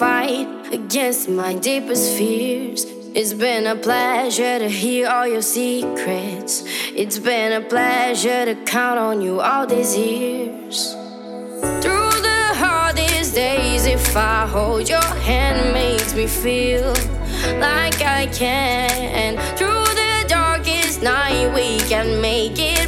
My deepest fears. It's been a pleasure to hear all your secrets. It's been a pleasure to count on you all these years. Through the hardest days, if I hold your hand, makes me feel like I can. Through the darkest night, we can make it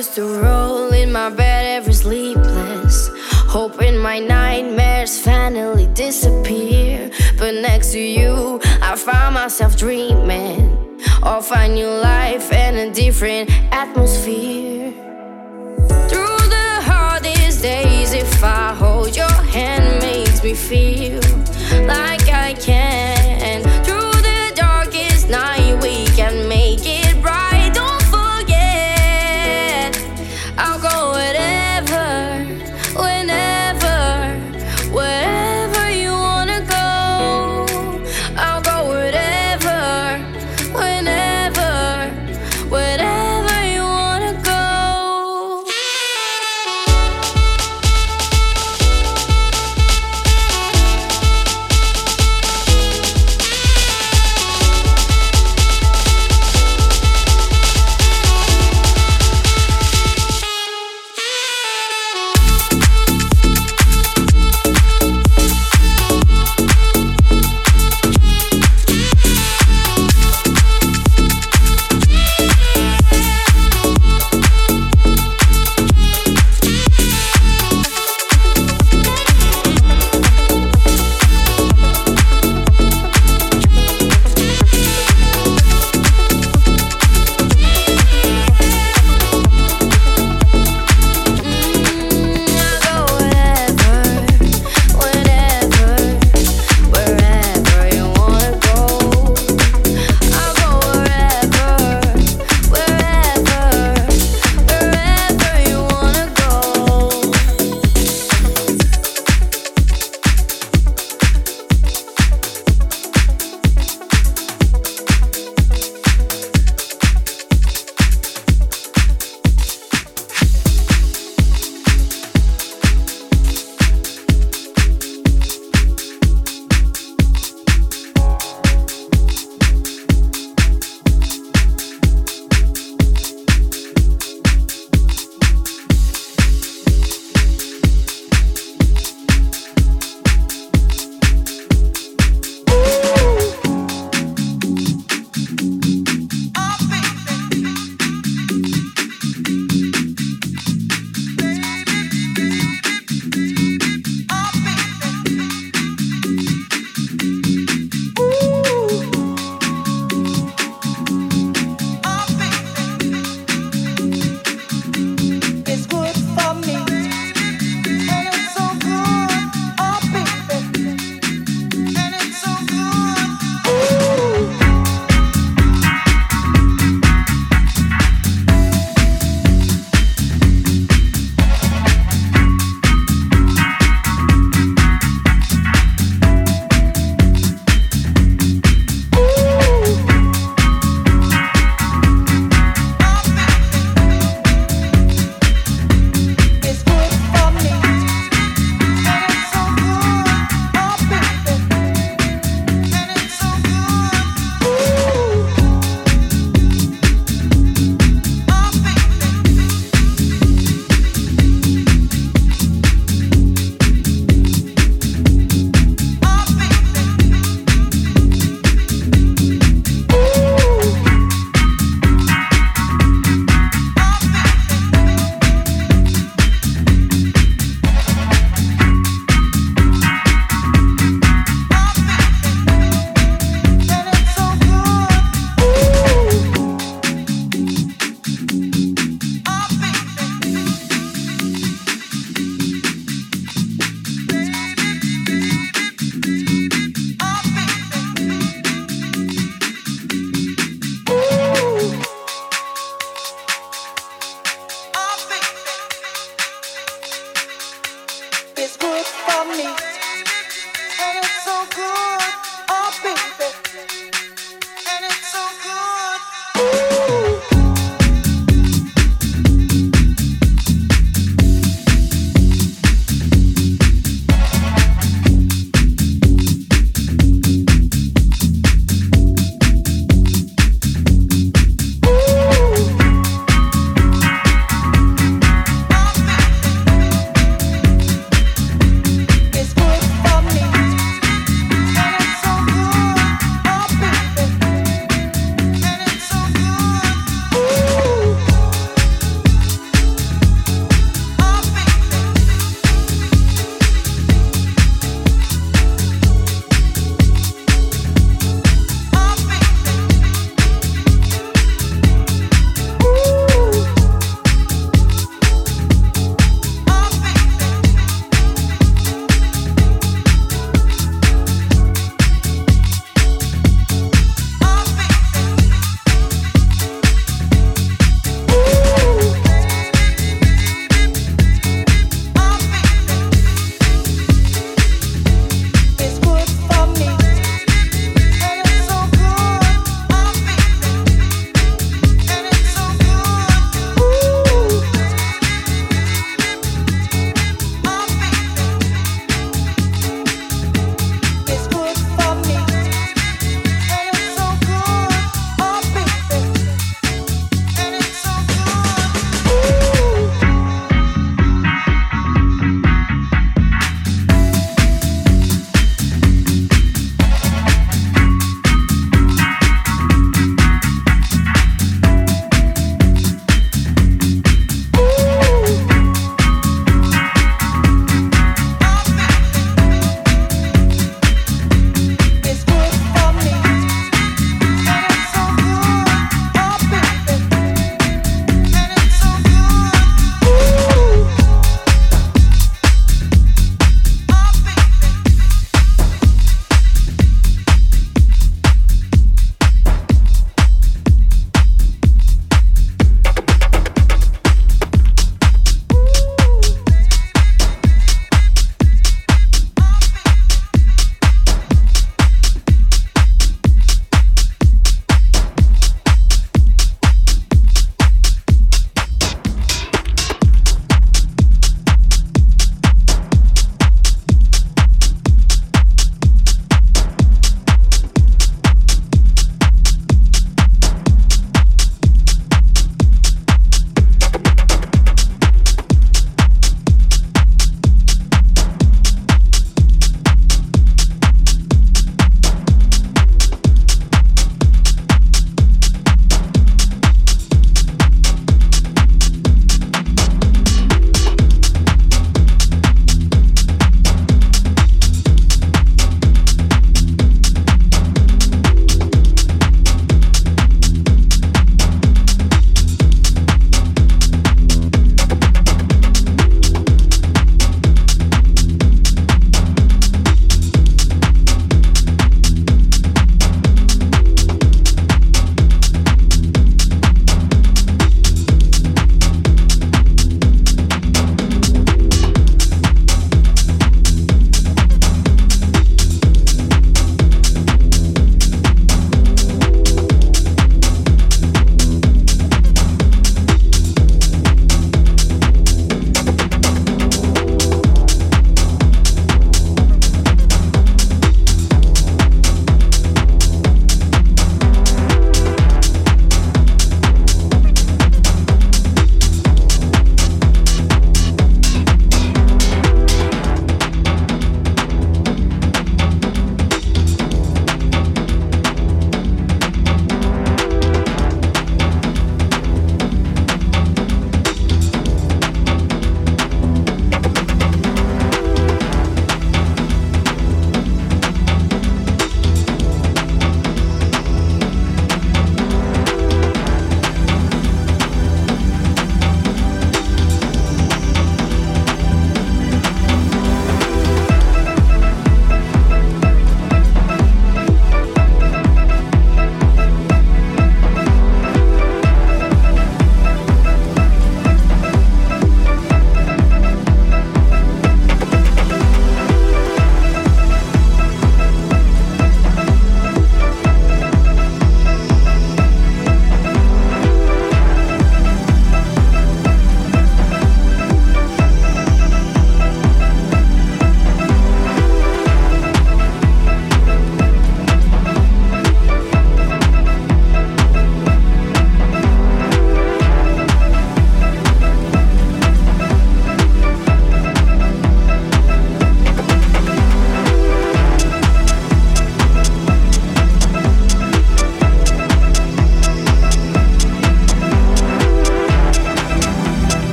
used to roll in my bed every sleepless, hoping my nightmares finally disappear. But next to you, I found myself dreaming of a new life and a different atmosphere. Through the hardest days, if I hold your hand, makes me feel like I can.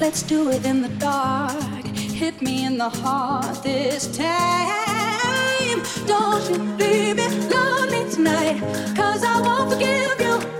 Let's do it in the dark. Hit me in the heart this time. Don't you leave me, love me tonight. Cause I won't forgive you.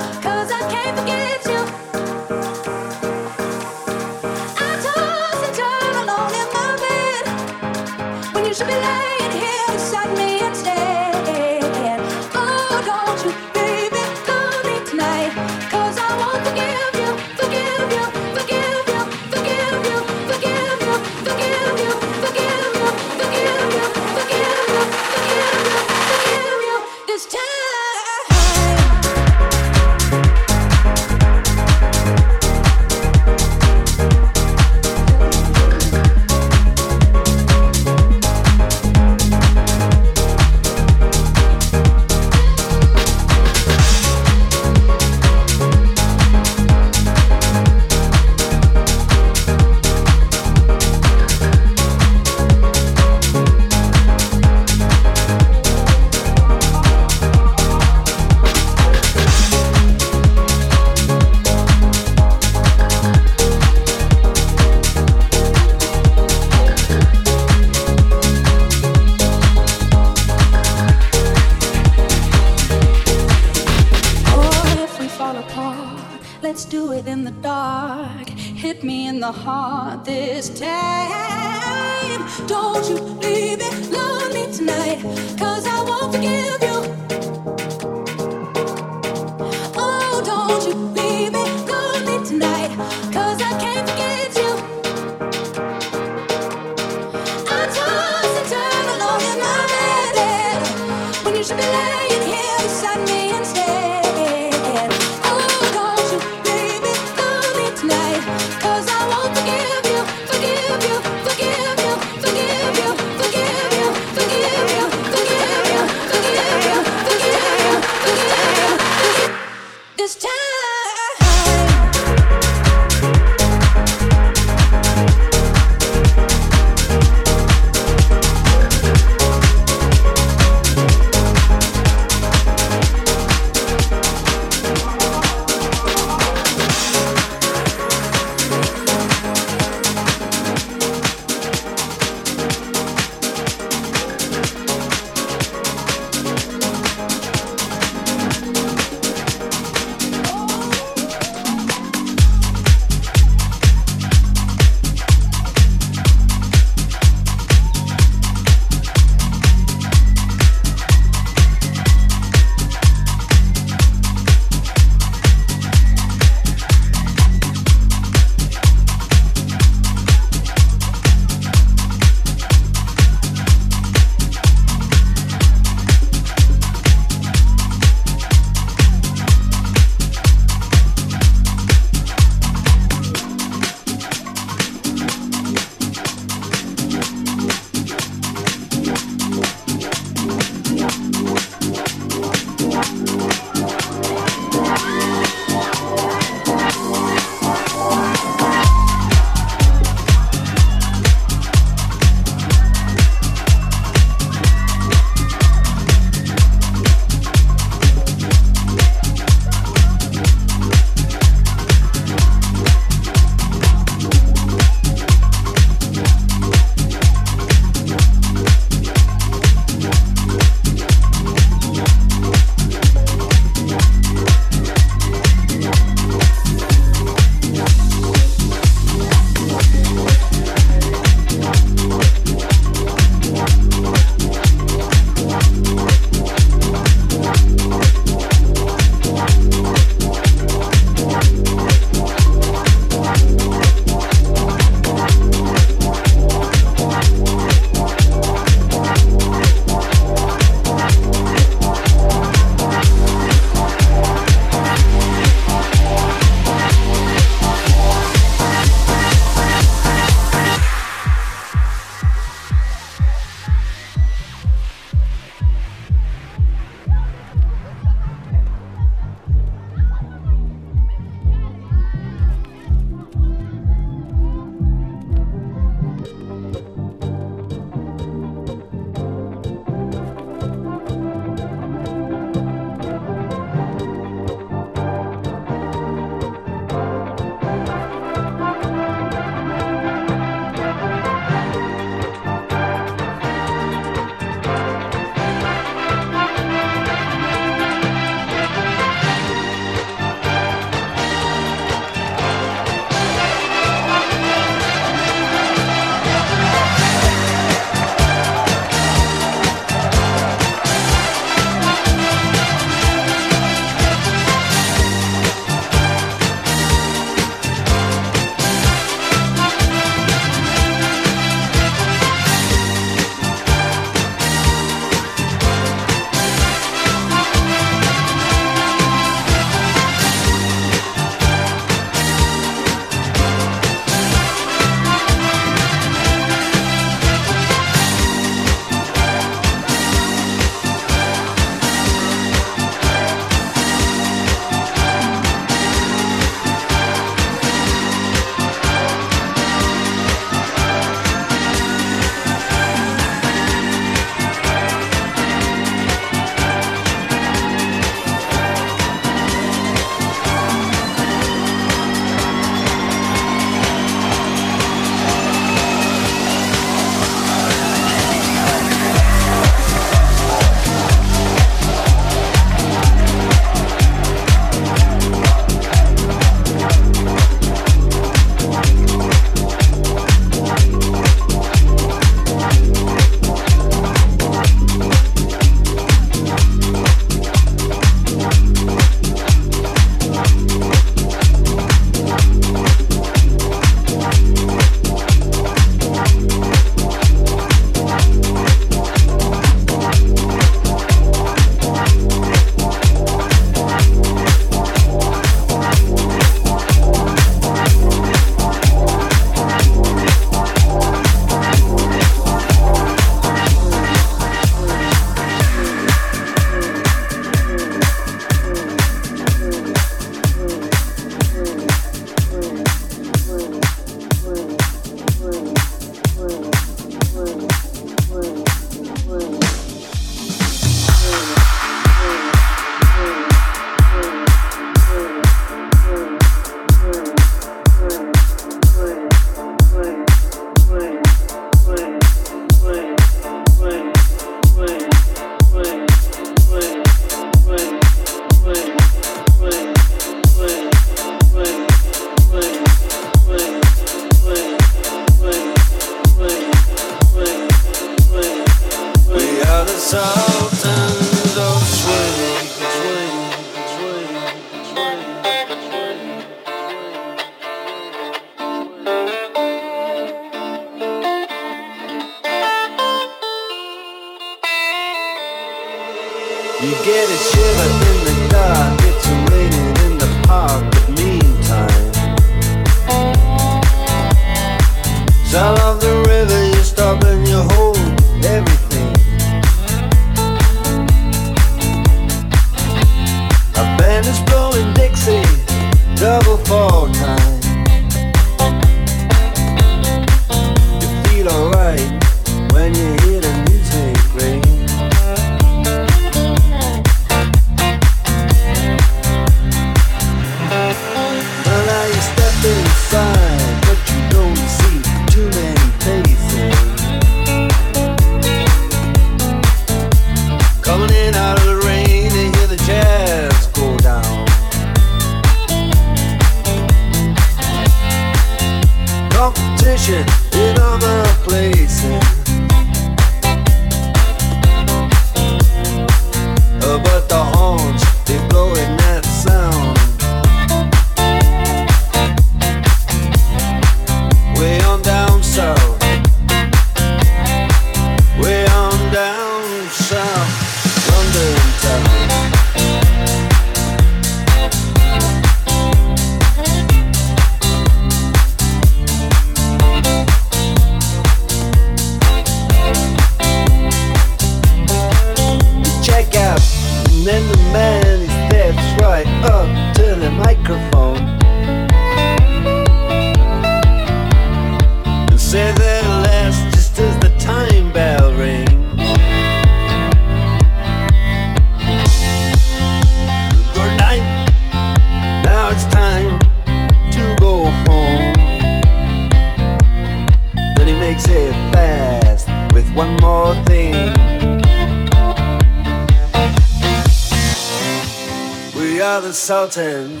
Sultans.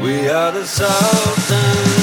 We are the sultans.